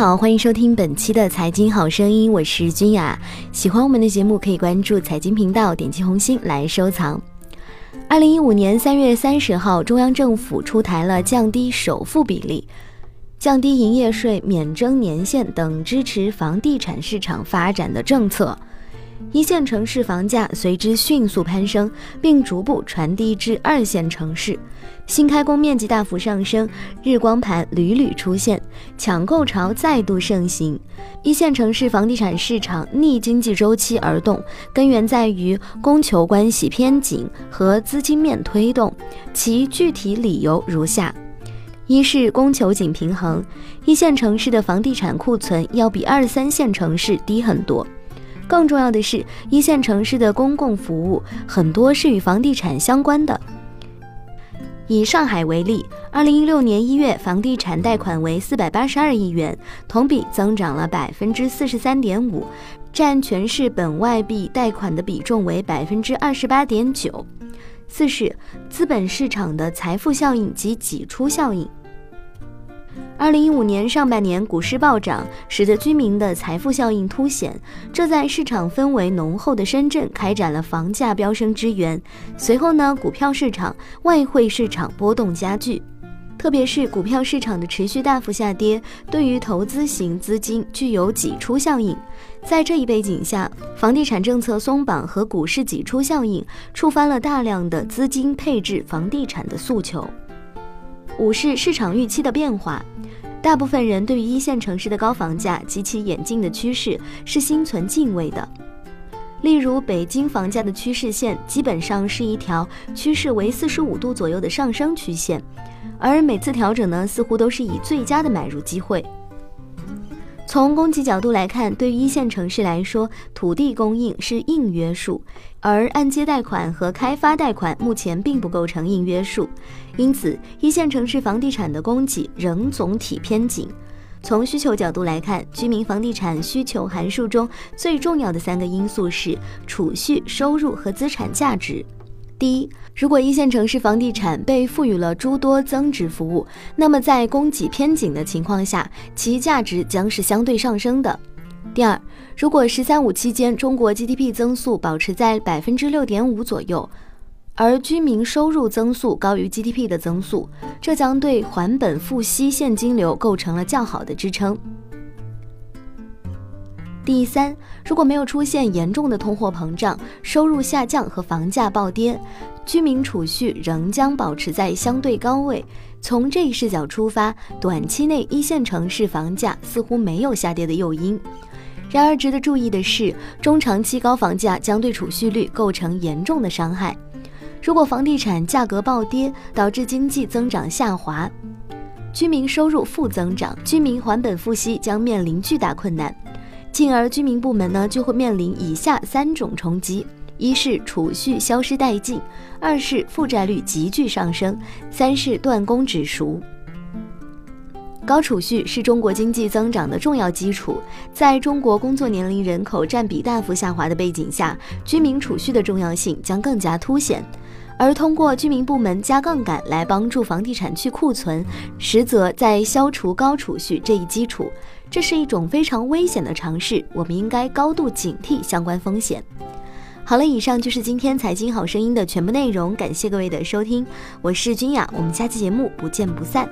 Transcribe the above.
好，欢迎收听本期的财经好声音，我是君雅。喜欢我们的节目，可以关注财经频道，点击红心来收藏。二零一五年三月三十号，中央政府出台了降低首付比例、降低营业税免征年限等支持房地产市场发展的政策。一线城市房价随之迅速攀升，并逐步传递至二线城市，新开工面积大幅上升，日光盘屡屡出现，抢购潮再度盛行。一线城市房地产市场逆经济周期而动，根源在于供求关系偏紧和资金面推动。其具体理由如下：一是供求紧平衡，一线城市的房地产库存要比二三线城市低很多。更重要的是，一线城市的公共服务很多是与房地产相关的。以上海为例，二零一六年一月房地产贷款为四百八十二亿元，同比增长了百分之四十三点五，占全市本外币贷款的比重为百分之二十八点九。四是资本市场的财富效应及挤出效应。二零一五年上半年股市暴涨，使得居民的财富效应凸显，这在市场氛围浓厚的深圳开展了房价飙升之源。随后呢，股票市场、外汇市场波动加剧，特别是股票市场的持续大幅下跌，对于投资型资金具有挤出效应。在这一背景下，房地产政策松绑和股市挤出效应，触发了大量的资金配置房地产的诉求。五是市场预期的变化，大部分人对于一线城市的高房价及其演进的趋势是心存敬畏的。例如，北京房价的趋势线基本上是一条趋势为四十五度左右的上升曲线，而每次调整呢，似乎都是以最佳的买入机会。从供给角度来看，对于一线城市来说，土地供应是硬约束，而按揭贷款和开发贷款目前并不构成硬约束，因此一线城市房地产的供给仍总体偏紧。从需求角度来看，居民房地产需求函数中最重要的三个因素是储蓄、收入和资产价值。第一，如果一线城市房地产被赋予了诸多增值服务，那么在供给偏紧的情况下，其价值将是相对上升的。第二，如果“十三五”期间中国 GDP 增速保持在百分之六点五左右，而居民收入增速高于 GDP 的增速，这将对还本付息现金流构成了较好的支撑。第三，如果没有出现严重的通货膨胀、收入下降和房价暴跌，居民储蓄仍将保持在相对高位。从这一视角出发，短期内一线城市房价似乎没有下跌的诱因。然而，值得注意的是，中长期高房价将对储蓄率构成严重的伤害。如果房地产价格暴跌，导致经济增长下滑，居民收入负增长，居民还本付息将面临巨大困难。进而，居民部门呢就会面临以下三种冲击：一是储蓄消失殆尽；二是负债率急剧上升；三是断供止赎。高储蓄是中国经济增长的重要基础，在中国工作年龄人口占比大幅下滑的背景下，居民储蓄的重要性将更加凸显。而通过居民部门加杠杆来帮助房地产去库存，实则在消除高储蓄这一基础。这是一种非常危险的尝试，我们应该高度警惕相关风险。好了，以上就是今天财经好声音的全部内容，感谢各位的收听，我是君雅，我们下期节目不见不散。